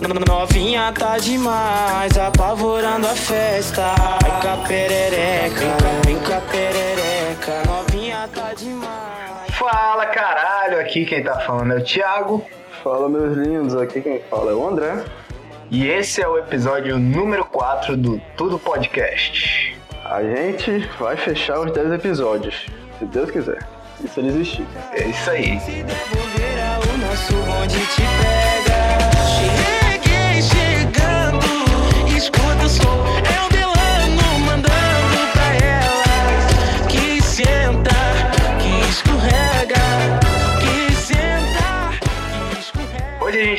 Novinha tá demais, apavorando a festa. Vem cá perereca, vem cá perereca. Novinha tá demais. Fala caralho, aqui quem tá falando é o Thiago. Fala meus lindos, aqui quem fala é o André. E esse é o episódio número 4 do Tudo Podcast. A gente vai fechar os 10 episódios, se Deus quiser. E se ele existir. É isso aí. Se devolver o nosso bonde te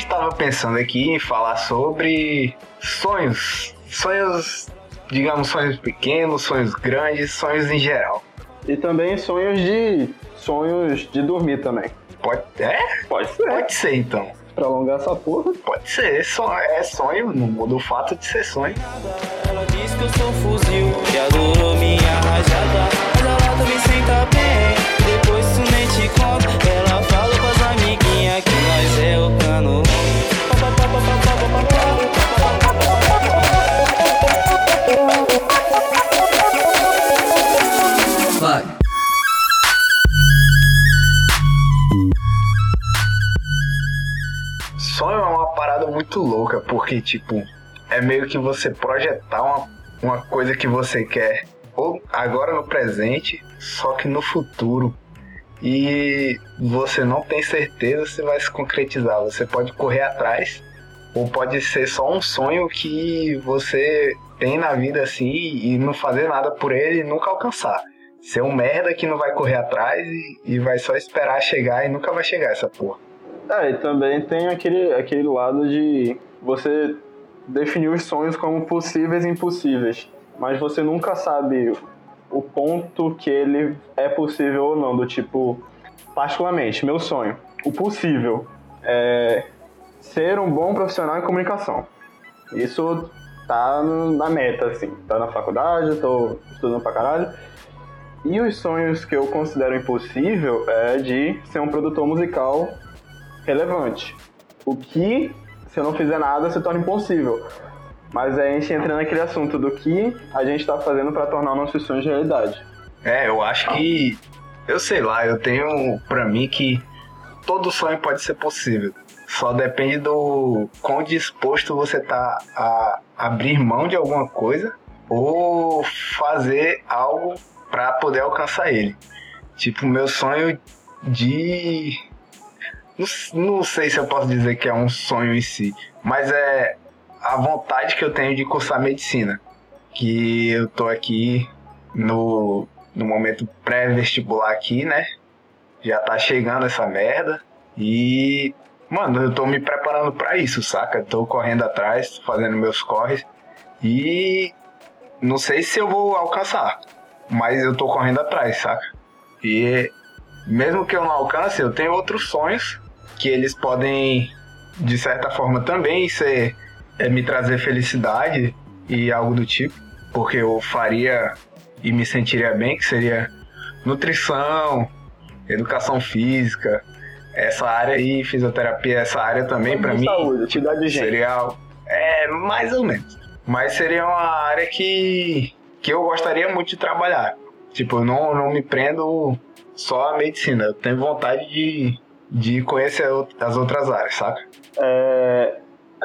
escorrega. Hoje a gente tava pensando aqui em falar sobre sonhos. Sonhos, digamos, sonhos pequenos, sonhos grandes, sonhos em geral. E também sonhos de. sonhos de dormir também. Pode. É? Pode ser. Pode ser então. Pra alongar essa porra. Pode ser. Sonho, é sonho, não muda o fato de ser sonho. Ela diz que eu sou fuzil e adorou minha rajada. Porque, tipo, é meio que você projetar uma, uma coisa que você quer, ou agora no presente, só que no futuro. E você não tem certeza se vai se concretizar. Você pode correr atrás, ou pode ser só um sonho que você tem na vida assim e não fazer nada por ele e nunca alcançar. Ser um merda que não vai correr atrás e, e vai só esperar chegar e nunca vai chegar essa porra. É, e também tem aquele, aquele lado de você definir os sonhos como possíveis e impossíveis. Mas você nunca sabe o ponto que ele é possível ou não. Do tipo, particularmente, meu sonho. O possível é ser um bom profissional em comunicação. Isso tá na meta, assim. Tá na faculdade, tô estudando pra caralho. E os sonhos que eu considero impossível é de ser um produtor musical relevante. O que, se eu não fizer nada, se torna impossível. Mas aí a gente entra naquele assunto do que a gente tá fazendo pra tornar nossos sonhos realidade. É, eu acho que. Eu sei lá, eu tenho pra mim que todo sonho pode ser possível. Só depende do quão disposto você tá a abrir mão de alguma coisa ou fazer algo pra poder alcançar ele. Tipo, meu sonho de. Não, não sei se eu posso dizer que é um sonho em si, mas é a vontade que eu tenho de cursar medicina. Que eu tô aqui no, no momento pré-vestibular aqui, né? Já tá chegando essa merda. E, mano, eu tô me preparando pra isso, saca? Tô correndo atrás, fazendo meus corres. E não sei se eu vou alcançar, mas eu tô correndo atrás, saca? E mesmo que eu não alcance, eu tenho outros sonhos que eles podem, de certa forma, também ser é, me trazer felicidade e algo do tipo, porque eu faria e me sentiria bem, que seria nutrição, educação física, essa área aí, fisioterapia, essa área também para mim saúde, cuidar de gente. seria é mais ou menos, mas seria uma área que que eu gostaria muito de trabalhar. Tipo, eu não, não me prendo só à medicina, eu tenho vontade de, de conhecer as outras áreas, saca? É,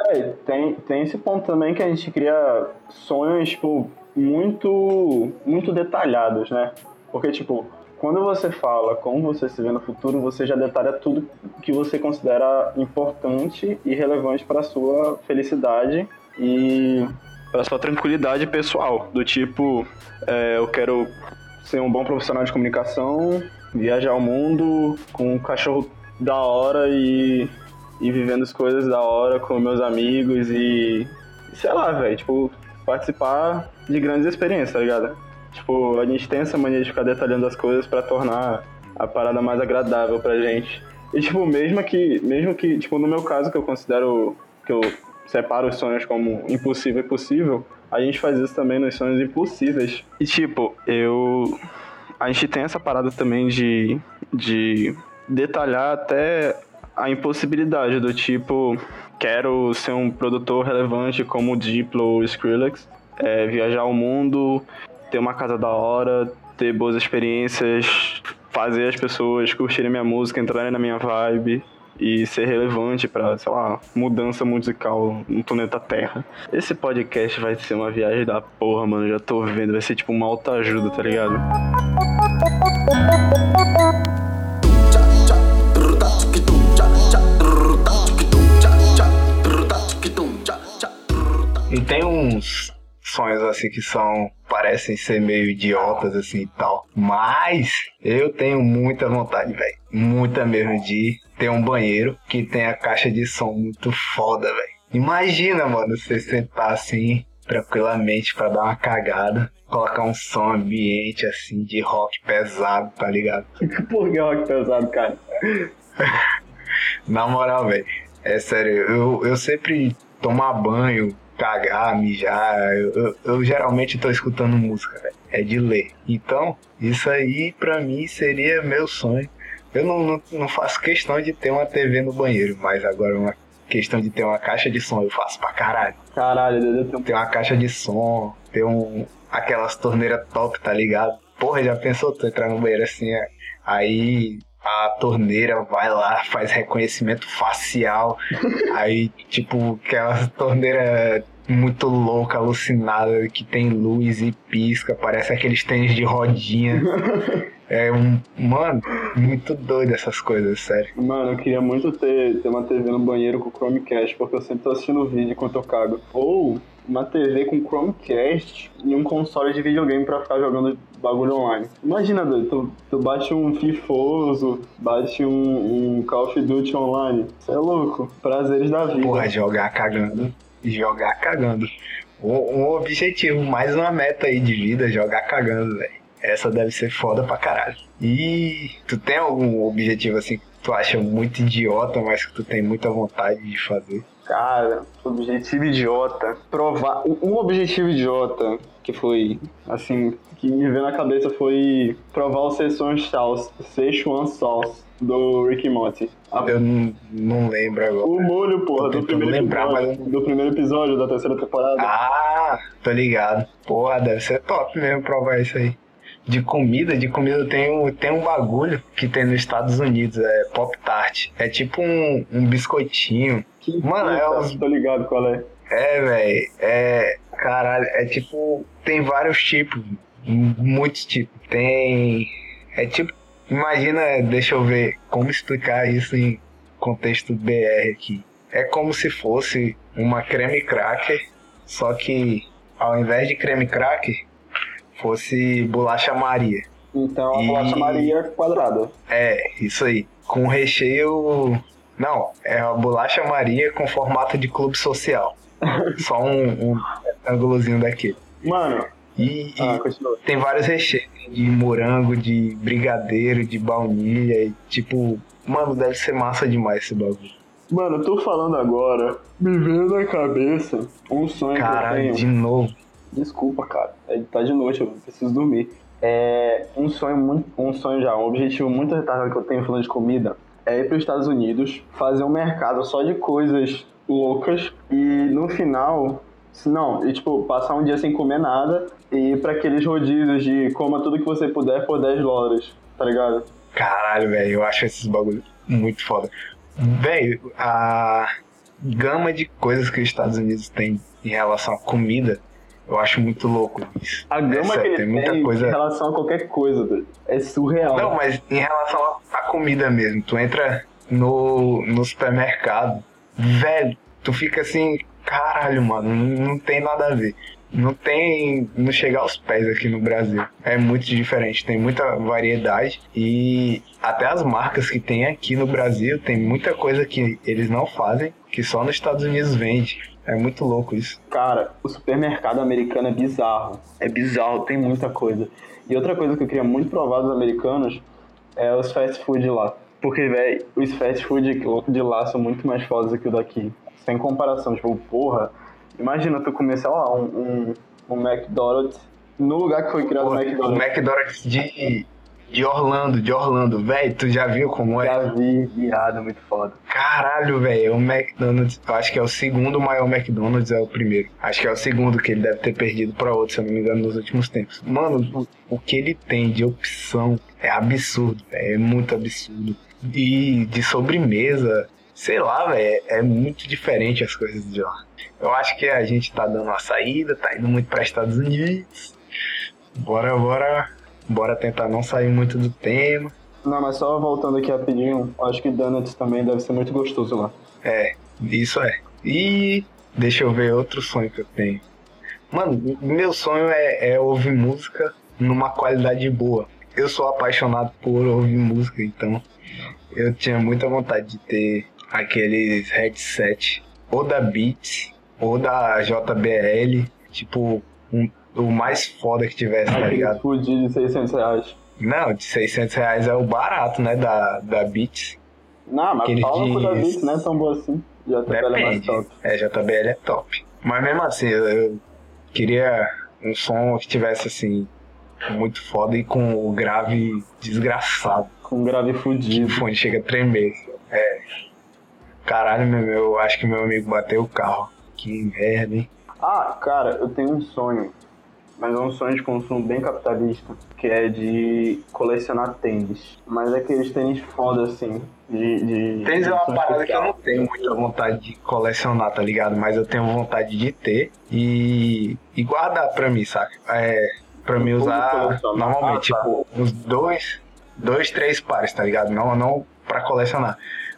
é, tem, tem esse ponto também que a gente cria sonhos, tipo, muito, muito detalhados, né? Porque, tipo, quando você fala como você se vê no futuro, você já detalha tudo que você considera importante e relevante para sua felicidade e para sua tranquilidade pessoal. Do tipo, é, eu quero ser um bom profissional de comunicação, viajar o mundo com um cachorro da hora e e vivendo as coisas da hora com meus amigos e, sei lá, velho, tipo, participar de grandes experiências, tá ligado? Tipo, a gente tem essa mania de ficar detalhando as coisas pra tornar a parada mais agradável pra gente. E tipo, mesmo que, mesmo que, tipo, no meu caso que eu considero que eu separo os sonhos como impossível e possível, a gente faz isso também nos sonhos impossíveis. E tipo, eu a gente tem essa parada também de de detalhar até a impossibilidade do tipo, quero ser um produtor relevante como Diplo ou Skrillex, é, viajar o mundo, ter uma casa da hora, ter boas experiências, fazer as pessoas curtirem minha música, entrarem na minha vibe e ser relevante para, sei lá, mudança musical no planeta Terra. Esse podcast vai ser uma viagem da porra, mano. Já tô vendo, vai ser tipo uma alta ajuda, tá ligado? E tem uns sonhos assim que são parecem ser meio idiotas assim e tal, mas eu tenho muita vontade, velho, muita mesmo de ter um banheiro que tenha caixa de som muito foda, velho. Imagina, mano, você sentar assim tranquilamente para dar uma cagada, colocar um som ambiente assim de rock pesado, tá ligado? Por que rock pesado, cara? Na moral, velho, é sério, eu, eu sempre tomar banho, cagar, mijar, eu, eu, eu geralmente tô escutando música, véio. é de ler. Então, isso aí pra mim seria meu sonho. Eu não, não, não, faço questão de ter uma TV no banheiro, mas agora uma questão de ter uma caixa de som eu faço pra caralho. Caralho, Deus Ter uma caixa de som, ter um, aquelas torneiras top, tá ligado? Porra, já pensou tu entrar no banheiro assim, é, aí a torneira vai lá, faz reconhecimento facial. aí, tipo, aquela torneira muito louca, alucinada, que tem luz e pisca, parece aqueles tênis de rodinha. É um. Mano, muito doido essas coisas, sério. Mano, eu queria muito ter, ter uma TV no banheiro com Chromecast, porque eu sempre tô assistindo vídeo enquanto eu cago. Ou uma TV com Chromecast e um console de videogame pra ficar jogando bagulho online. Imagina, doido, tu, tu bate um Fifoso, bate um, um Call of Duty online. Você é louco. Prazeres da vida. Porra, jogar cagando. Jogar cagando. Um, um objetivo, mais uma meta aí de vida, jogar cagando, velho. Essa deve ser foda pra caralho. E tu tem algum objetivo assim que tu acha muito idiota, mas que tu tem muita vontade de fazer? Cara, objetivo idiota. Provar. Um objetivo idiota que foi, assim, que me veio na cabeça foi provar o Szechuan Sauce, Szechuan Sauce do Rick Morty. Eu não, não lembro agora. O molho, porra, do primeiro, lembrar, episódio, mas... do primeiro episódio da terceira temporada. Ah, tô ligado. Porra, deve ser top mesmo provar isso aí. De comida, de comida tem um, tem um bagulho que tem nos Estados Unidos, é Pop Tart. É tipo um, um biscoitinho. Que Mano, é os... Tô ligado qual é. É, velho. É. Caralho, é tipo. Tem vários tipos. Muitos tipos. Tem. É tipo. Imagina, deixa eu ver como explicar isso em contexto BR aqui. É como se fosse uma creme cracker, só que ao invés de creme cracker, fosse bolacha Maria. Então a e... bolacha Maria quadrada. É, isso aí. Com recheio. Não, é a bolacha Maria com formato de clube social. Só um, um ângulozinho daquele. Mano. E, ah, e tem vários recheios de morango, de brigadeiro, de baunilha. E, tipo, mano, deve ser massa demais esse bagulho. Mano, eu tô falando agora, me veio na cabeça um sonho Caralho, que eu tenho. de novo. Desculpa, cara. É, tá de noite, eu preciso dormir. É um sonho muito, um sonho já, um objetivo muito retardado que eu tenho falando de comida é ir para os Estados Unidos, fazer um mercado só de coisas loucas e no final, não, e tipo, passar um dia sem comer nada e ir para aqueles rodízios de coma tudo que você puder por 10 dólares, tá ligado? Caralho, velho, eu acho esses bagulho muito foda. Velho, a gama de coisas que os Estados Unidos têm em relação à comida eu acho muito louco isso. A gama é que ele tem, muita coisa... em relação a qualquer coisa, é surreal. Não, mas em relação à comida mesmo, tu entra no, no supermercado, velho, tu fica assim, caralho, mano, não tem nada a ver. Não tem. Não chega aos pés aqui no Brasil. É muito diferente, tem muita variedade e até as marcas que tem aqui no Brasil tem muita coisa que eles não fazem, que só nos Estados Unidos vende. É muito louco isso. Cara, o supermercado americano é bizarro. É bizarro, tem muita coisa. E outra coisa que eu queria muito provar dos americanos é os fast food lá. Porque, velho, os fast food de lá são muito mais fodas que o daqui. Sem comparação. Tipo, porra, imagina tu lá, um, um, um McDonald's no lugar que foi criado o McDonald's. O McDonald's de De Orlando, de Orlando. Velho, tu já viu como é? Já vi, viado, muito foda. Caralho, velho, o McDonald's, eu acho que é o segundo maior McDonald's, é o primeiro. Acho que é o segundo que ele deve ter perdido pra outro, se eu não me engano, nos últimos tempos. Mano, o, o que ele tem de opção é absurdo, véio, é muito absurdo. E de sobremesa, sei lá, velho, é muito diferente as coisas de lá. Eu acho que a gente tá dando uma saída, tá indo muito para Estados Unidos. Bora, bora, bora tentar não sair muito do tema. Não, mas só voltando aqui rapidinho, acho que donuts também deve ser muito gostoso lá. É, isso é. E deixa eu ver outro sonho que eu tenho. Mano, meu sonho é, é ouvir música numa qualidade boa. Eu sou apaixonado por ouvir música, então eu tinha muita vontade de ter aqueles headset ou da Beats ou da JBL, tipo, um, o mais foda que tivesse, tá ligado? Fudido de 600 reais. Não, de 600 reais é o barato, né, da, da Beats. Não, mas Aquele fala de- da Beats não é tão boa assim. JBL é mais Depende. top. É, JBL é top. Mas mesmo assim, eu, queria um som que tivesse assim, muito foda e com o grave desgraçado. Com um grave O fudido. fone chega a tremer. É. Caralho, meu, eu acho que meu amigo bateu o carro. Que merda, hein? Ah, cara, eu tenho um sonho. Mas é um sonho de consumo bem capitalista. Que é de colecionar tênis. Mas é aqueles tênis foda assim. De, de Tênis é uma parada que eu não tenho muita vontade de colecionar, tá ligado? Mas eu tenho vontade de ter e, e guardar pra mim, saca? É, pra mim usar normalmente, Ah, tá. tipo, uns dois, dois, três pares, tá ligado? Não, não pra colecionar.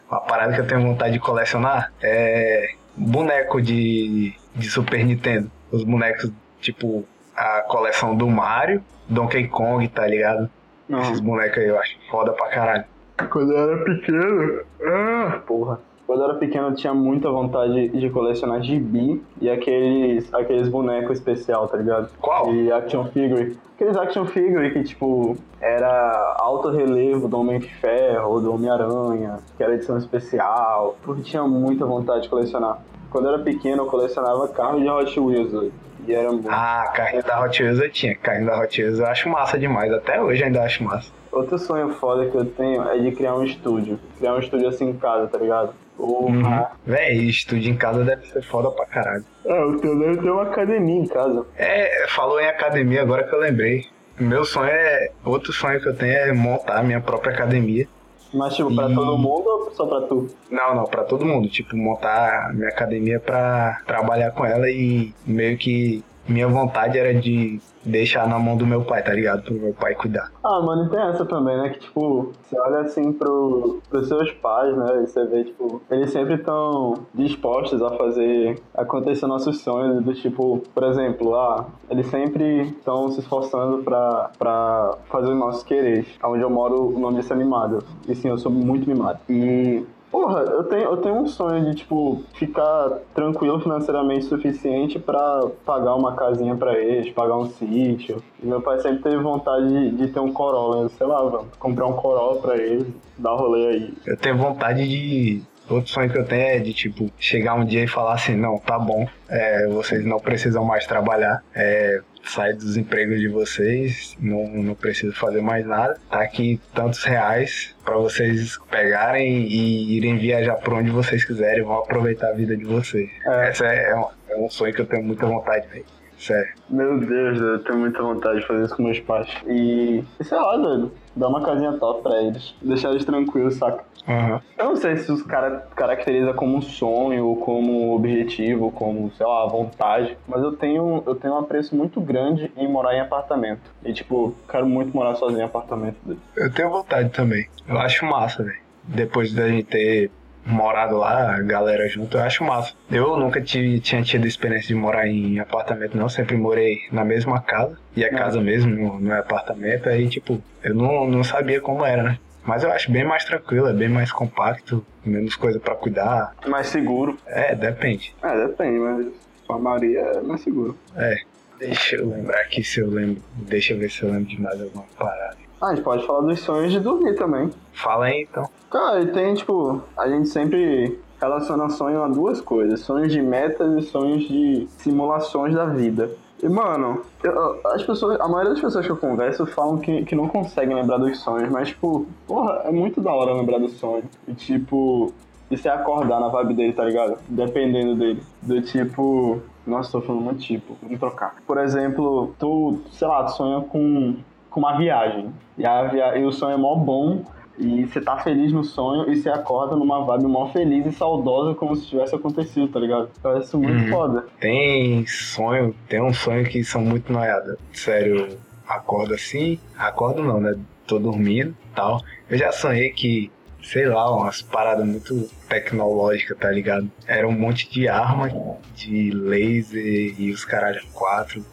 Uma parada que eu tenho vontade de colecionar é boneco de, de Super Nintendo. Os bonecos, tipo, a coleção do Mario, Donkey Kong, tá ligado? Não. Esses bonecos aí eu acho foda pra caralho. Quando eu era pequeno. Ah, porra. Quando eu era pequeno eu tinha muita vontade de colecionar gibi e aqueles, aqueles bonecos especial, tá ligado? Qual? E action figure. Aqueles action figure que, tipo, era alto relevo do Homem de Ferro ou do Homem-Aranha, que era edição especial. Porque tinha muita vontade de colecionar. Quando eu era pequeno eu colecionava carro de Hot Wheels. E era muito. Ah, carrinho da Hot Wheels eu tinha. Carrinho da Hot Wheels eu acho massa demais. Até hoje ainda acho massa. Outro sonho foda que eu tenho é de criar um estúdio. Criar um estúdio assim em casa, tá ligado? Porra. Uhum. Véi, estúdio em casa deve ser foda pra caralho. É, o teu deve ter uma academia em casa. É, falou em academia agora que eu lembrei. Meu sonho é. Outro sonho que eu tenho é montar a minha própria academia. Mas, tipo, pra E- todo mundo ou só pra tu? Não, não, pra todo mundo. Tipo, montar a minha academia pra trabalhar com ela e meio que minha vontade era de deixar na mão do meu pai, tá ligado? Pro meu pai cuidar. Ah, mano, tem essa também, né? Que, tipo, você olha assim pro, pros seus pais, né? E você vê, tipo, eles sempre estão dispostos a fazer acontecer nossos sonhos. Do tipo, por exemplo, ah, eles sempre estão se esforçando pra, pra fazer os nossos quereres. Onde eu moro, o nome disso é mimado. E sim, eu sou muito mimado. E Porra, eu tenho, eu tenho um sonho de, tipo, ficar tranquilo financeiramente suficiente pra pagar uma casinha pra eles, pagar um sítio. Meu pai sempre teve vontade de, de ter um Corolla, sei lá, vamos comprar um Corolla pra eles, dar rolê aí. Eu tenho vontade de. Outro sonho que eu tenho é de, tipo, chegar um dia e falar assim: não, tá bom, é, vocês não precisam mais trabalhar, é, sair dos empregos de vocês, não, não preciso fazer mais nada. Tá aqui tantos reais pra vocês pegarem e irem viajar por onde vocês quiserem, vão aproveitar a vida de vocês. É. Esse é, é um, é um sonho que eu tenho muita vontade, velho. Sério. Meu Deus, eu tenho muita vontade de fazer isso com meus pais. E, sei lá, doido, dar uma casinha top pra eles, deixar eles tranquilos, saca? Aham. Eu não sei se os cara caracteriza como um sonho, ou como objetivo, como, sei lá, vontade, mas eu tenho, eu tenho um apreço muito grande em morar em apartamento. E, tipo, quero muito morar sozinho em apartamento. Eu tenho vontade também. Eu acho massa, velho. Depois da gente ter morado lá, a galera junto, eu acho massa. Eu nunca tive, tinha tido experiência de morar em apartamento, não. Sempre morei na mesma casa. E a Não. casa mesmo não, é apartamento. Aí, tipo, eu não, não sabia como era, né? Mas eu acho bem mais tranquilo, é bem mais compacto, menos coisa pra cuidar. Mais seguro. É, depende. É, depende, mas a maioria é mais seguro. É. Deixa eu lembrar aqui se eu lembro. Deixa eu ver se eu lembro de mais alguma parada. Ah, a gente pode falar dos sonhos de dormir também. Fala aí então. Cara, e tem, tipo, a gente sempre relaciona sonho a duas coisas: sonhos de metas e sonhos de simulações da vida. E, mano, eu, as pessoas, a maioria das pessoas que eu converso falam que, que não conseguem lembrar dos sonhos, mas, tipo, porra, é muito da hora lembrar do sonho. E, tipo, isso é acordar na vibe dele, tá ligado? Dependendo dele. Do tipo. Nossa, tô falando muito tipo, vamos trocar. Por exemplo, tu, sei lá, tu sonha com, com uma viagem. E, a via... e o sonho é mó bom e você tá feliz no sonho e você acorda numa vibe mó feliz e saudosa como se tivesse acontecido, tá ligado? Parece isso muito uhum. foda. Tem sonho, tem um sonho que são muito noiadas. Sério, acordo assim, acordo não, né? Tô dormindo tal. Eu já sonhei que, sei lá, umas paradas muito tecnológicas, tá ligado? Era um monte de arma, de laser e os caralho quatro,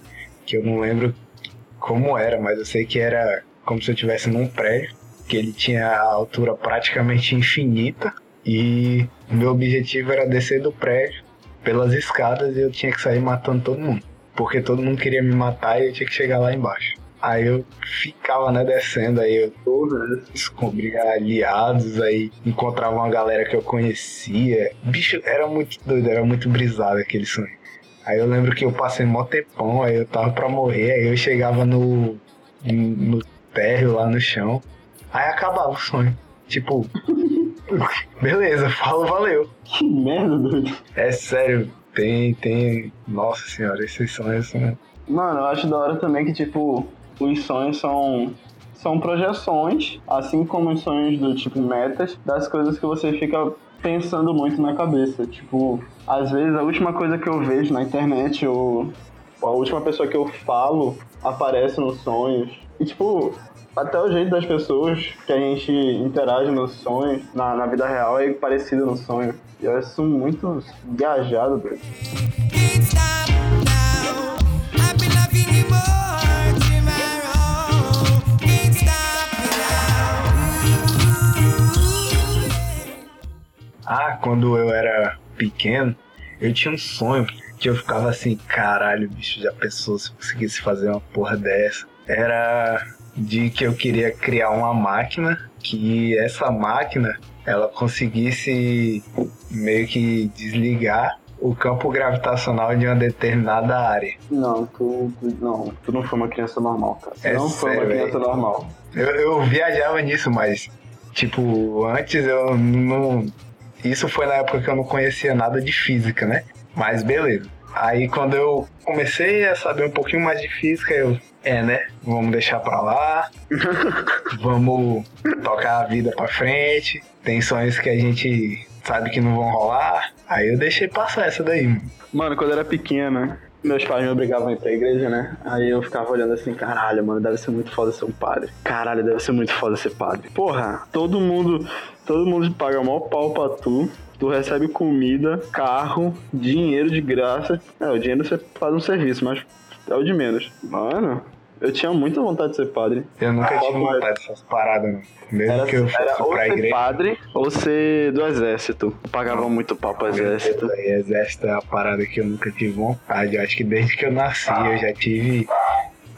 que eu não lembro como era, mas eu sei que era como se eu estivesse num prédio que ele tinha a altura praticamente infinita e o meu objetivo era descer do prédio pelas escadas e eu tinha que sair matando todo mundo, porque todo mundo queria me matar e eu tinha que chegar lá embaixo. Aí eu ficava, né, descendo, aí eu descobri aliados, aí encontrava uma galera que eu conhecia. Bicho, era muito doido, era muito brisado aquele sonho. Aí eu lembro que eu passei mó tempão, aí eu tava pra morrer, aí eu chegava no, no térreo lá no chão, Aí acabava o sonho. Tipo, beleza, falo, valeu. Que merda, doido. É sério, tem, tem. Nossa senhora, esses sonhos são. Mano, eu acho da hora também que, tipo, os sonhos são. São projeções, assim como os sonhos do tipo metas, das coisas que você fica pensando muito na cabeça. Tipo, às vezes a última coisa que eu vejo na internet ou a última pessoa que eu falo aparece nos sonhos. E tipo, até o jeito das pessoas que a gente interage nos sonhos, na, na vida real, é parecido no sonho. E eu acho muito viajado, velho. Ah, quando eu era pequeno, eu tinha um sonho que eu ficava assim, caralho, bicho, já pensou se eu conseguisse fazer uma porra dessa? Era de que eu queria criar uma máquina que essa máquina ela conseguisse meio que desligar o campo gravitacional de uma determinada área. Não, tu, tu não, tu não foi uma criança normal, cara. É não foi uma criança normal. Eu, eu viajava nisso, mas tipo, antes eu não. Isso foi na época que eu não conhecia nada de física, né? Mas beleza. Aí quando eu comecei a saber um pouquinho mais de física, eu é, né? Vamos deixar pra lá. vamos tocar a vida pra frente. Tem sonhos que a gente sabe que não vão rolar. Aí eu deixei passar essa daí. Mano, quando eu era pequena, meus pais me obrigavam a ir pra igreja, né? Aí eu ficava olhando assim, caralho, mano, deve ser muito foda ser um padre. Caralho, deve ser muito foda ser padre. Porra, todo mundo, todo mundo paga maior pau pra tu. Tu recebe comida, carro, dinheiro de graça. É, o dinheiro você faz um serviço, mas é o de menos. Mano, eu tinha muita vontade de ser padre. Eu nunca ah, tive vontade dessas paradas, não. Mesmo era, que eu fosse era pra ou igreja. ser padre ou ser do exército. Eu pagava não, muito pau pro exército. Deus, exército é a parada que eu nunca tive vontade. Eu acho que desde que eu nasci ah. eu já tive.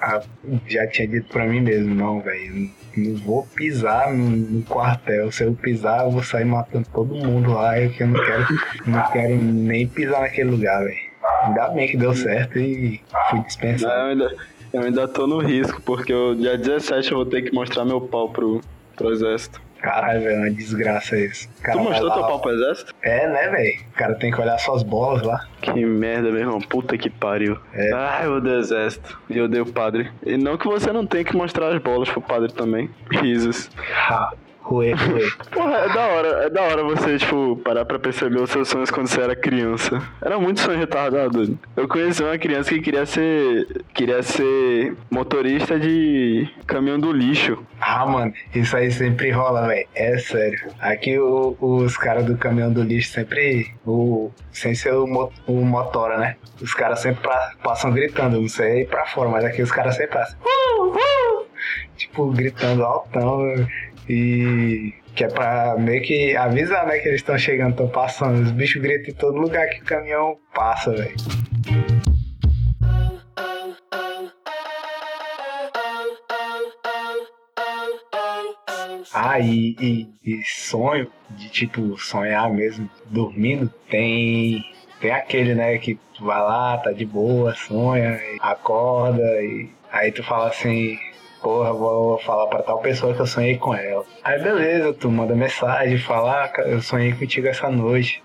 A, já tinha dito pra mim mesmo, não, velho. Não vou pisar no, no, quartel. Se eu pisar, eu vou sair matando todo mundo lá. Eu que eu não quero, não quero nem pisar naquele lugar, velho. Ainda bem que deu certo e fui dispensado. Não, ainda... Eu ainda tô no risco, porque eu, dia 17 eu vou ter que mostrar meu pau pro, pro exército. Caralho, velho, é uma desgraça isso. Cara, tu mostrou teu pau pro exército? É, né, velho? O cara tem que olhar suas bolas lá. Que merda, meu irmão. Puta que pariu. É. Ai, eu odeio exército. E eu odeio o padre. E não que você não tenha que mostrar as bolas pro padre também. Risos. Ruê, ruê. Porra, é da hora, é da hora você, tipo, parar pra perceber os seus sonhos quando você era criança. Era muito sonho retardado. Eu conheci uma criança que queria ser. queria ser motorista de caminhão do lixo. Ah, mano, isso aí sempre rola, velho. É sério. Aqui o, os caras do caminhão do lixo sempre. O, sem ser o, o motora, né? Os caras sempre pra, passam gritando, não sei pra fora, mas aqui os caras sempre passam. Uh, uh! Tipo, gritando altão. E que é pra meio que avisar, né, que eles estão chegando, estão passando. Os bichos gritam em todo lugar que o caminhão passa, velho. Ah, e, e, e sonho, de tipo, sonhar mesmo, dormindo, tem. Tem aquele, né, que tu vai lá, tá de boa, sonha, acorda, e aí tu fala assim, porra, vou falar pra tal pessoa que eu sonhei com ela. Aí beleza, tu manda mensagem, fala, ah, eu sonhei contigo essa noite.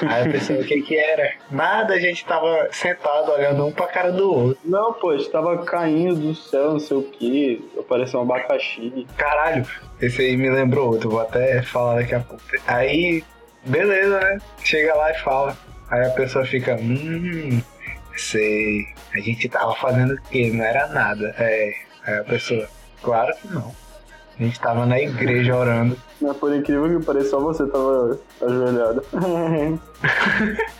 Aí a pessoa, o que que era? Nada, a gente tava sentado olhando um pra cara do outro. Não, pô, estava caindo do céu, não sei o que, apareceu um abacaxi. Caralho, esse aí me lembrou outro, vou até falar daqui a pouco. Aí, beleza, né? Chega lá e fala. Aí a pessoa fica, hum, sei, a gente tava fazendo o quê? Não era nada. É, aí a pessoa, claro que não. A gente tava na igreja orando. Mas por incrível que pareça, só você tava ajoelhado.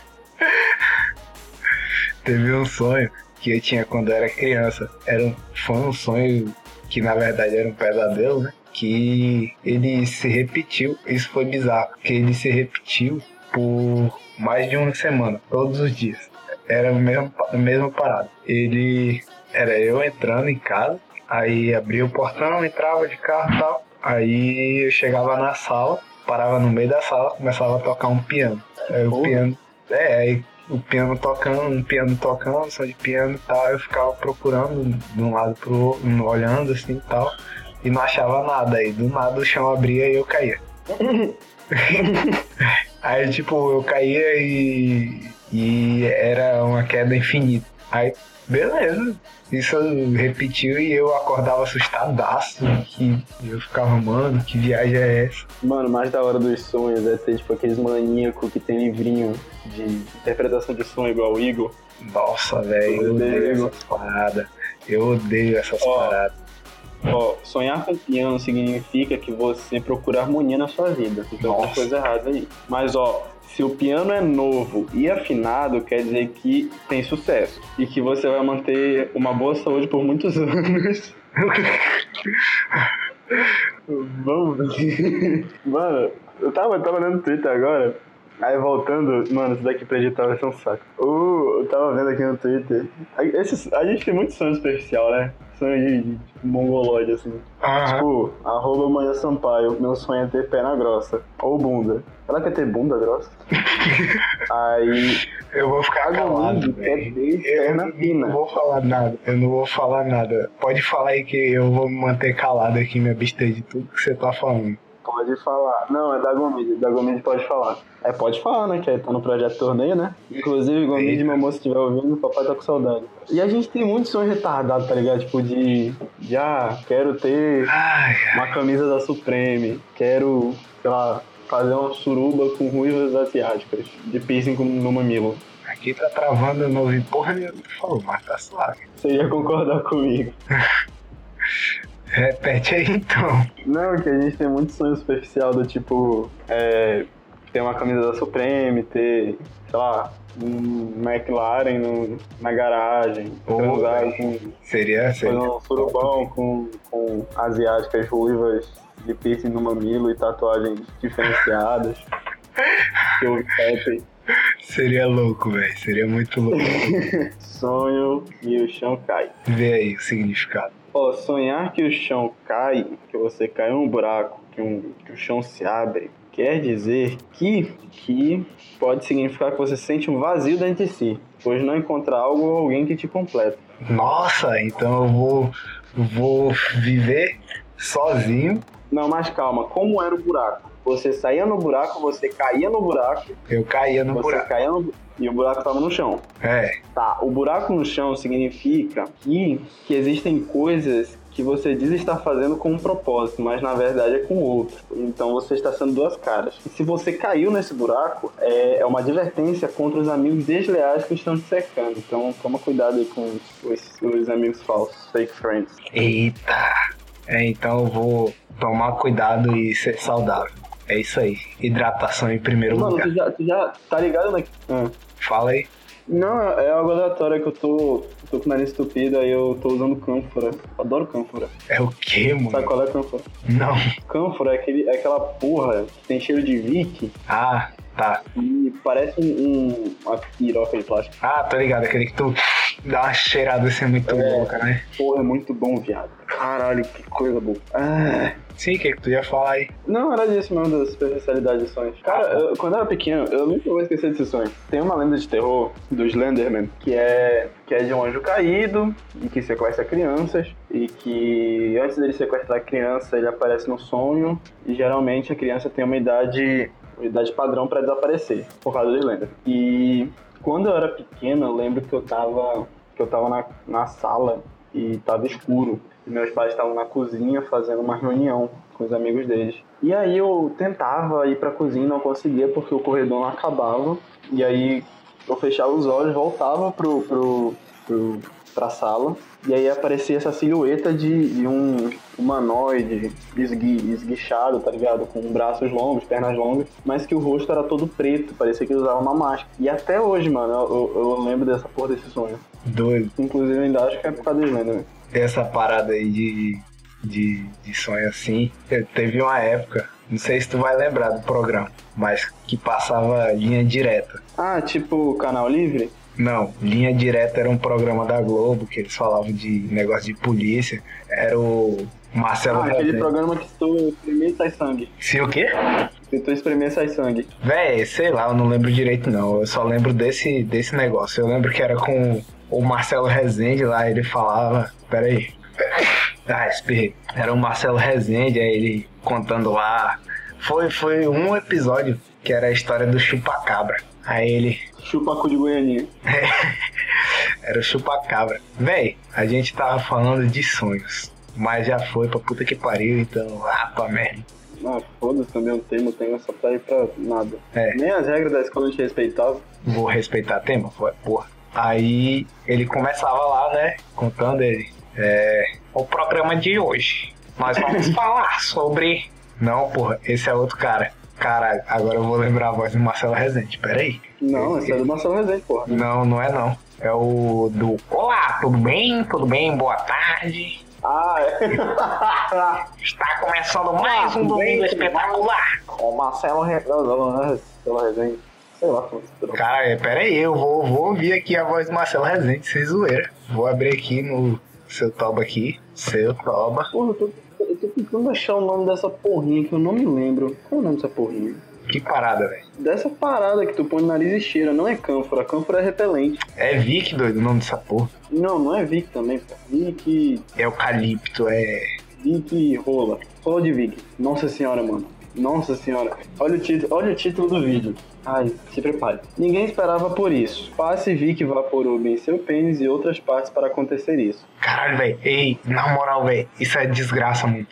Teve um sonho que eu tinha quando eu era criança. Era um, foi um sonho que na verdade era um pesadelo, né? Que ele se repetiu. Isso foi bizarro. Que ele se repetiu por mais de uma semana, todos os dias. Era o mesmo, a mesma parada. Ele era eu entrando em casa, aí abria o portão, entrava de carro e tal. Aí eu chegava na sala, parava no meio da sala, começava a tocar um piano. Aí o piano. É, aí o piano tocando, um piano tocando, som de piano e tal, eu ficava procurando de um lado pro outro, olhando assim e tal, e não achava nada. Aí do nada o chão abria e eu caía. Aí tipo, eu caía e, e era uma queda infinita. Aí, beleza. Isso repetiu e eu acordava assustadaço. Que eu ficava, mano, que viagem é essa? Mano, mais da hora dos sonhos é ter tipo aqueles maníacos que tem livrinho de interpretação de sonho igual o Igor. Nossa, velho, eu odeio. essas paradas. Eu odeio essas paradas. Ó, sonhar com piano significa que você procura harmonia na sua vida. Então tem coisa errada aí. Mas ó, se o piano é novo e afinado, quer dizer que tem sucesso. E que você vai manter uma boa saúde por muitos anos. Vamos. Mano, eu tava, tava olhando no Twitter agora. Aí voltando, mano, isso daqui pra editar vai ser um saco. Uh, eu tava vendo aqui no Twitter. A gente tem muito sonho superficial, né? Sonho de, de mongolóide, assim. Tipo, arroba Manhã Sampaio, meu sonho é ter perna grossa. Ou bunda. Ela quer ter bunda grossa? Aí, Eu vou ficar calado, quer ter Eu perna não fina. vou falar nada. Eu não vou falar nada. Pode falar aí que eu vou me manter calado aqui, me abster de tudo que você tá falando. Pode falar. Não, é da Gomide. Da Gomide pode falar. É, pode falar, né? Que aí tá no projeto torneio, né? Inclusive, Gomide, meu moço, se estiver ouvindo, o papai tá com saudade. E a gente tem muito sonho retardado, tá ligado? Tipo, de. de ah, quero ter Ai, uma camisa da Supreme. Quero, sei lá, fazer uma suruba com ruivas asiáticas. De piercing no mamilo. aqui tá travando, não porra nenhuma que tu falou, mas tá suave. Você ia concordar comigo. Repete aí então. Não, que a gente tem muito sonho superficial do tipo. É, ter uma camisa da Supreme, ter, sei lá, um McLaren no- na garagem, Pô, transar com. Seria, seria. um surubão com, com asiáticas ruivas de piercing no mamilo e tatuagens diferenciadas. Que eu Pepe. Seria louco, velho. Seria muito louco. Sonho e o chão cai. Vê aí o significado. Ó, sonhar que o chão cai, que você cai em um buraco, que, um, que o chão se abre, quer dizer que, que pode significar que você sente um vazio dentro de si, pois não encontra algo ou alguém que te completa. Nossa, então eu vou, vou viver sozinho. Não, mas calma, como era o buraco? Você saía no buraco, você caía no buraco, Eu caía no você buraco. caía no e o buraco tava no chão. É, Tá, o buraco no chão significa que, que existem coisas que você diz estar fazendo com um propósito, mas na verdade é com outro. Então você está sendo duas caras. E se você caiu nesse buraco, é, é uma advertência contra os amigos desleais que estão te secando. Então toma cuidado aí com os, os amigos falsos, fake friends. eita. É, então eu vou tomar cuidado e ser saudável. É isso aí. Hidratação em primeiro Mano, lugar. tu já, tu já tá ligado na. Ah. Fala aí. Não, é algo aleatório que eu tô, tô com o nariz estupido aí eu tô usando cânfora. Adoro cânfora. É o que, Sabe mano? qual é cânfora? Não. Cânfora é, aquele, é aquela porra que tem cheiro de Vick Ah, tá. e parece um, um- uma piroca de plástico. Ah, tô ligado. Aquele que tu dá uma cheirada assim muito É. louca, né? Porra, é muito bom, viado. Caralho, que coisa boa. Ah, Sim, o que, que tu ia falar aí? Não, era disso mesmo, das especialidades de sonhos. Cara, eu- quando eu era pequeno, eu nunca vou esquecer desse sonho. Tem uma lenda de terror do Slenderman, que é, que é de um anjo caído e que sequestra crianças. E que antes dele sequestrar a criança, ele aparece no sonho. E geralmente a criança tem uma idade, idade padrão pra desaparecer, por causa do Slender. E quando eu era pequeno, eu lembro que eu tava, que eu tava na, na sala e tava escuro. E meus pais estavam na cozinha fazendo uma reunião com os amigos deles. E aí eu tentava ir pra cozinha, não conseguia porque o corredor não acabava. E aí eu fechava os olhos, voltava pro, pro, pro, pra sala. E aí aparecia essa silhueta de, de um humanoide esgui, esguichado, tá ligado? Com braços longos, pernas longas, mas que o rosto era todo preto, parecia que ele usava uma máscara. E até hoje, mano, eu, eu, lembro dessa porra desse sonho. Doido. Inclusive, eu ainda acho que é por causa do Slender. Essa parada aí de, de, de sonho assim. eu- Teve uma época, não sei se tu vai lembrar do programa, mas que passava linha direta. Ah, tipo canal livre? Não, Linha Direta era um programa da Globo que eles falavam de negócio de polícia. Era o Marcelo Ah, aquele programa que tu espremer sai sangue. Se o quê? Se tu espremer sai sangue. Véi, sei lá, eu não lembro direito não. Eu só lembro desse, desse negócio. Eu lembro que era com o Marcelo Rezende lá, ele falava. Pera aí. Ah, espirrei. Era o Marcelo Rezende, aí ele contando lá. Foi, foi um episódio que era a história do chupacabra. Aí ele. Chupa cu de Goianinha. Era o chupacabra. Véi, a gente tava falando de sonhos. Mas já foi pra puta que pariu, então, ah, pra merda. Ah, foda-se também o termo, o tema só tá aí pra nada. É. Nem as regras da escola a gente respeitava. vou respeitar tema, foi, porra. Aí ele começava lá, né, contando ele, é, o programa de hoje, nós vamos falar sobre... Não, porra, esse é outro cara. Cara, agora eu vou lembrar a voz do Marcelo Rezende, peraí. Não, esse é do Marcelo Rezende, porra. Não, não é não. É o do Olá, tudo bem? Tudo bem? Boa tarde. Ah, é. Está começando mais um domingo espetacular. o Marcelo Rezende. É. Sei lá como se trocou. Cara, peraí, eu vou, vou ouvir aqui a voz do Marcelo Rezende, sem zoeira. Vou abrir aqui no seu toba aqui. Seu toba. Porra, eu tô, tô tentando achar o nome dessa porrinha que eu não me lembro. Qual é o nome dessa porrinha? Que parada, velho. Dessa parada que tu põe no nariz e cheira, não é cânfora. Cânfora é repelente. É Vic, doido, o nome dessa porra. Não, não é Vic também, pô. Vic. É Eucalipto, é. Vic rola. Rola de Vic. Nossa senhora, mano. Nossa senhora. Olha o título, olha o título do vídeo. Ai, se prepare. Ninguém esperava por isso. Passe Vic Vaporub em seu pênis e outras partes para acontecer isso. Caralho, velho. Ei, na moral, velho, isso é desgraça, mano.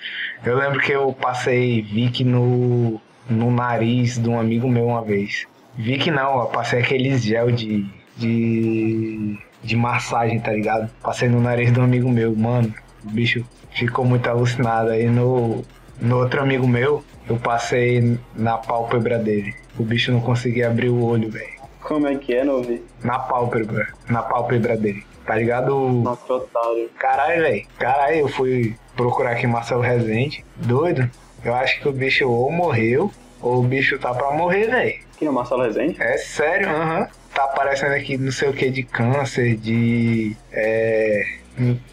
Eu lembro que eu passei Vic no, no nariz de um amigo meu uma vez. Vic não, eu passei aqueles gel de. de. de massagem, tá ligado? Passei no nariz de um amigo meu, mano. O bicho ficou muito alucinado. Aí no, no outro amigo meu, eu passei na pálpebra dele. O bicho não conseguia abrir o olho, velho. Como é que é, não vi? Na pálpebra. Na pálpebra dele. Tá ligado? Nossa, que otário. Caralho, velho. Caralho, eu fui procurar aqui Marcelo Rezende. Doido. Eu acho que o bicho ou morreu, ou o bicho tá pra morrer, velho. Quem é o Marcelo Rezende? É sério, aham. Tá aparecendo aqui não sei o que de câncer, de. É.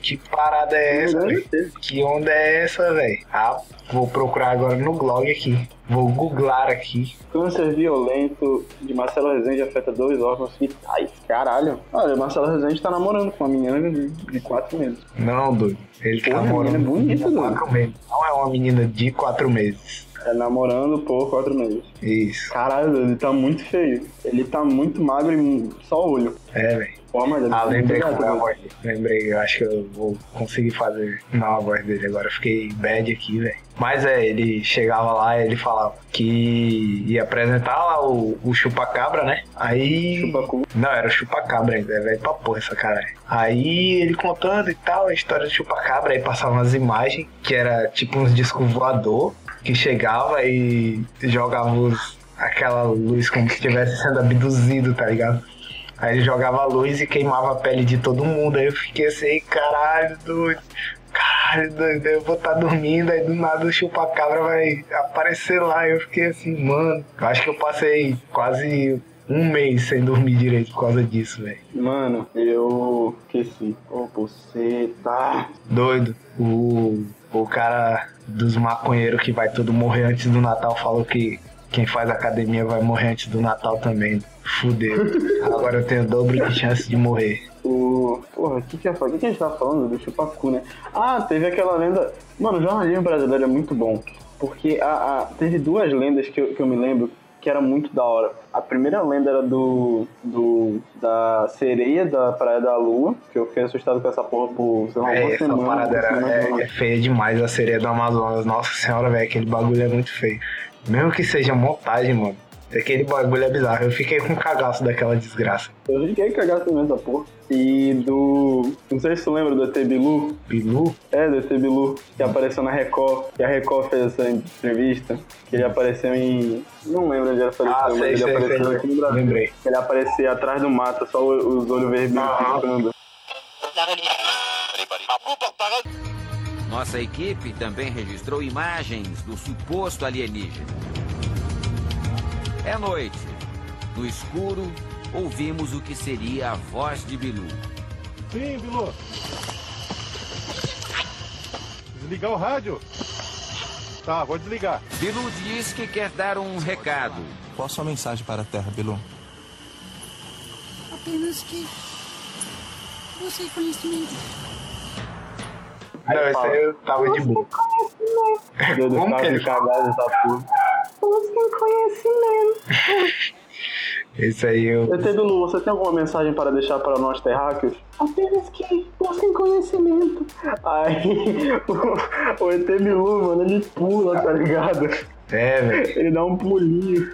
Que parada é essa, velho? Que onda é essa, velho? Ah, vou procurar agora no blog aqui. Vou googlar aqui. Câncer violento de Marcelo Rezende afeta dois órgãos vitais. Caralho. Olha, o Marcelo Rezende tá namorando com uma menina de, quatro meses. Não, doido. Ele tá Porra, a namorando. menina é bonita, doido. quatro meses. Não é uma menina de quatro meses. É namorando por quatro meses. Isso. Caralho, ele tá muito feio. Ele tá muito magro e só o olho. É, velho. Pô, ele Ah, lembrei como é a voz dele. Lembrei, eu acho que eu vou conseguir fazer não a voz dele agora. Eu Fiquei bad aqui, velho. Mas é, ele chegava lá e ele falava que ia apresentar lá o, o chupacabra, né? Aí. Chupacu. Não, era o chupacabra ainda, é velho pra porra essa cara. Aí ele contando e tal, a história do chupacabra, aí passavam umas imagens que era tipo uns discos voador que chegava e jogava os, aquela luz como se estivesse sendo abduzido, tá ligado? Aí ele jogava a luz e queimava a pele de todo mundo. Aí eu fiquei assim, caralho, doido. Caralho, doido. Eu vou estar dormindo, aí do nada o chupacabra vai aparecer lá. Eu fiquei assim, mano. Eu acho que eu passei quase um mês sem dormir direito por causa disso, velho. Mano, eu esqueci. Ô, você tá. Doido. O, o cara dos maconheiros que vai tudo morrer antes do Natal falou que quem faz academia vai morrer antes do Natal também. Fudeu. Agora eu tenho dobro de chance de morrer. O. Porra, o que, que, é, que, que a gente tava falando do Chupacu, né? Ah, teve aquela lenda. Mano, o jornalismo brasileiro é muito bom. Porque a, a, teve duas lendas que eu, que eu me lembro que era muito da hora. A primeira lenda era do, do da sereia da Praia da Lua, que eu fiquei assustado com essa porra por, sei lá, É, uma essa semana. parada era, semana, é, é feia demais, a sereia do Amazonas. Nossa senhora, velho, aquele bagulho é muito feio. Mesmo que seja montagem, mano. Aquele bagulho é bizarro. Eu fiquei com cagaço daquela desgraça. Eu fiquei cagado também essa porra. E do. Não sei se tu lembra do ET Bilu. Bilu? É, do ET Bilu, que apareceu na Record. Que a Record fez essa entrevista. Que ele apareceu em. Não lembro onde ele apareceu, Ah, mas sei, ele sei, apareceu sei. aqui no Brasil. Lembrei. Ele aparecia atrás do mato, só os olhos vermelhos Ah. Nossa equipe também registrou imagens do suposto alienígena. É noite. No escuro, ouvimos o que seria a voz de Bilu. Sim, Bilu. Desligar o rádio? Tá, vou desligar. Bilu diz que quer dar um recado. Qual a sua mensagem para a Terra, Bilu? Apenas que você conhecimento. Não, esse aí eu tava de boa. Deus Como que ele que cagada essa porra. Esse aí eu. ET Bilu, você tem alguma mensagem para deixar para nós terráqueos? Apenas que busquem conhecimento. Aí, o, o ET Bilu, mano, ele pula, tá ligado? É, velho. Ele dá um pulinho.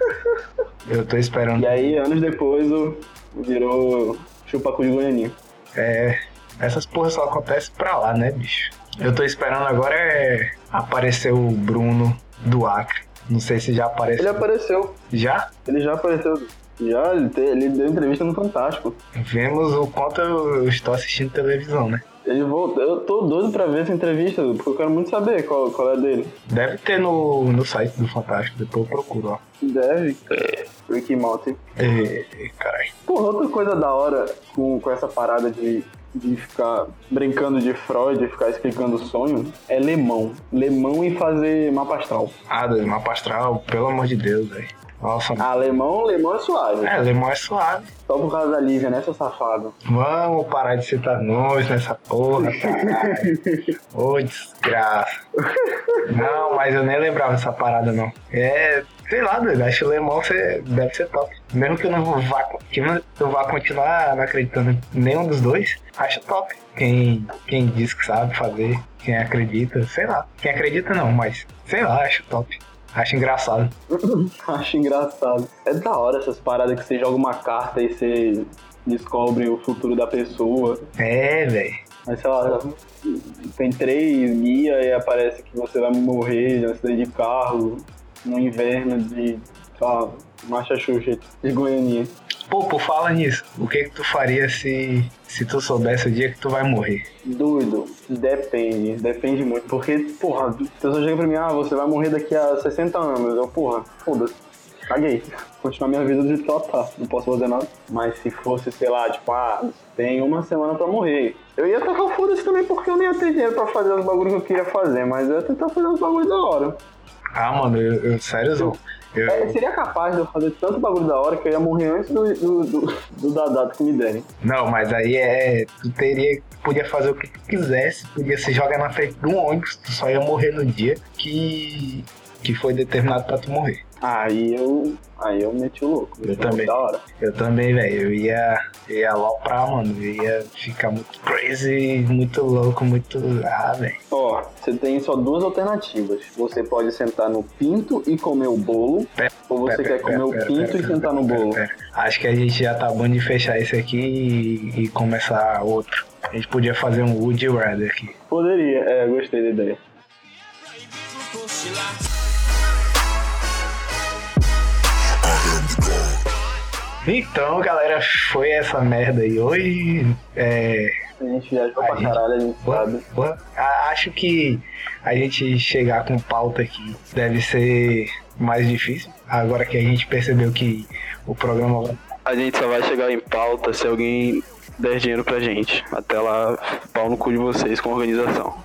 Eu tô esperando. E aí, anos depois, o virou chupacu de Goianinha. É. Essas porras só acontecem pra lá, né, bicho? Eu tô esperando agora é aparecer o Bruno do Acre. Não sei se já apareceu. Ele apareceu. Já? Ele já apareceu. Já, ele, te- ele deu entrevista no Fantástico. Vemos o quanto eu estou assistindo televisão, né? Ele voltou. Eu tô doido pra ver essa entrevista, porque eu quero muito saber qual, qual é dele. Deve ter no, no site do Fantástico, depois eu procuro, ó. Deve. Ricky Morty. E, caralho. Porra, outra coisa da hora com, com essa parada de, de ficar brincando de Freud, de ficar explicando sonho, é lemão. Lemão e fazer mapa astral. Ah, do mapa astral, pelo amor de Deus, velho. Nossa, Ah, lemão, lemão é suave. é, lemão é suave. Só por causa da Lívia, né, seu safado? Vamos parar de citar nomes nessa porra, caralho. Ô, desgraça. Não, mas eu nem lembrava dessa parada, não. É, sei lá, doido, acho que o Lemão cê- deve ser top. Mesmo que eu não vá, que eu vá continuar não acreditando em nenhum dos dois, acho top. Quem, quem diz que sabe fazer, quem acredita, sei lá. Quem acredita não, mas sei lá, acho top. Acho engraçado. Acho engraçado. É da hora essas paradas que você joga uma carta e você descobre o futuro da pessoa. É, velho. Mas sei lá, tem três guias e aparece que você vai morrer um acidente de carro no inverno de, sei lá, Marcha Xuxa de Goianinha. Pô, pô, fala nisso. O que que tu faria se, se tu soubesse o dia que tu vai morrer? Doido, depende, depende muito. Porque, porra, a pessoa chega pra mim, ah, você vai morrer daqui a 60 anos. Eu, porra, foda-se, caguei. Continuar minha vida do jeito que ela tá, não posso fazer nada. Mas se fosse, sei lá, tipo, ah, tem uma semana pra morrer. Eu ia tacar foda-se também porque eu nem ia ter dinheiro pra fazer os bagulhos que eu queria fazer, mas eu ia tentar fazer os bagulhos da hora. Ah, mano, eu, eu sério, Zão. Eu, É, seria capaz de eu fazer tanto bagulho da hora que eu ia morrer antes do, do, do, do da data que me derem. Não, mas aí é. Tu teria. Podia fazer o que tu quisesse, podia se jogar na frente de um ônibus, tu só ia morrer no dia que. que foi determinado pra tu morrer. Aí eu. Aí eu meti o louco. Eu também. Da hora. Eu também, velho. Eu ia. Ia aloprar, mano. Eu ia ficar muito crazy, muito louco, muito. Ah, velho. Ó, você tem só duas alternativas. Você pode sentar no pinto e comer o bolo, Pera, ou você pera, quer comer pera, o pera, pinto pera, e sentar no bolo. pera. Acho que a gente já tá bom de fechar esse aqui e, e começar outro. A gente podia fazer um Woody Rather aqui. Poderia, é, gostei da ideia. Então, galera, foi essa merda aí. Hoje, é, A gente viajou pra A gente- caralho, a gente sabe. Boa. Acho que a gente chegar com pauta aqui deve ser mais difícil. Agora que a gente percebeu que o programa. A gente só vai chegar em pauta se alguém der dinheiro pra gente. Até lá, pau no cu de vocês com a organização.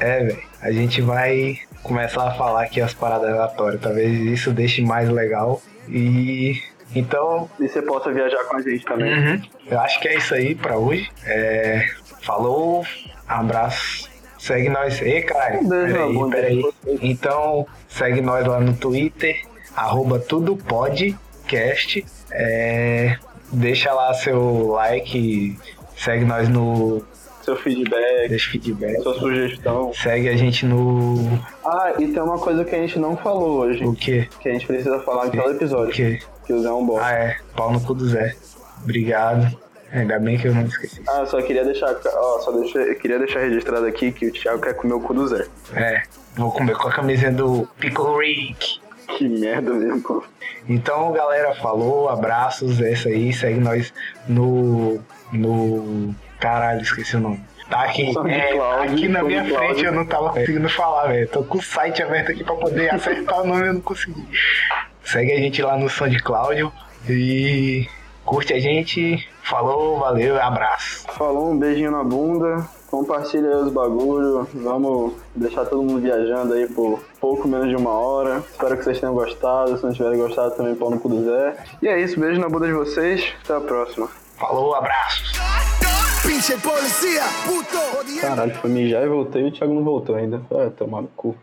É, velho. A gente vai começar a falar aqui as paradas aleatórias. Talvez isso deixe mais legal. E então, E você possa viajar com a gente também. Uhum. Eu acho que é isso aí pra hoje. É, Falou, abraço. Segue nós. Ei, caralho. Peraí, peraí. Então, segue nós lá no Twitter, arroba tudo podcast. É, deixa lá seu like. Segue nós no. Seu feedback, Deixa feedback. sua sugestão. Segue a gente no. Ah, e tem uma coisa que a gente não falou hoje, O quê? que a gente precisa falar em todo O episódio. quê? Que o Zé é um bosta. Ah, é. Pau no cu do Zé. Obrigado. Ainda bem que eu não esqueci. Ah, eu só queria deixar, ó, só deixa, eu queria deixar registrado aqui que o Thiago quer comer o cu do Zé. É. Vou comer com a camisinha do Pickle Rick. Que merda mesmo, pô. Então, galera, falou, abraços, é isso aí, segue nós no. no. Caralho, esqueci o nome. Tá aqui, é, tá aqui na minha SoundCloud. frente, eu não tava conseguindo falar, velho. Tô com o site aberto aqui pra poder acertar o nome, eu não consegui. Segue a gente lá no SoundCloud e curte a gente. Falou, valeu, abraço. Falou, um beijinho na bunda. Compartilha aí os bagulho. Vamos deixar todo mundo viajando aí por pouco menos de uma hora. Espero que vocês tenham gostado. Se não tiverem gostado, também pau no cu do Zé. E é isso, beijo na bunda de vocês. Até a próxima. Falou, abraços. Pinche policía, puto. Caralho, foi mijar e voltei e o Thiago não voltou ainda. Ah, tomar no cu.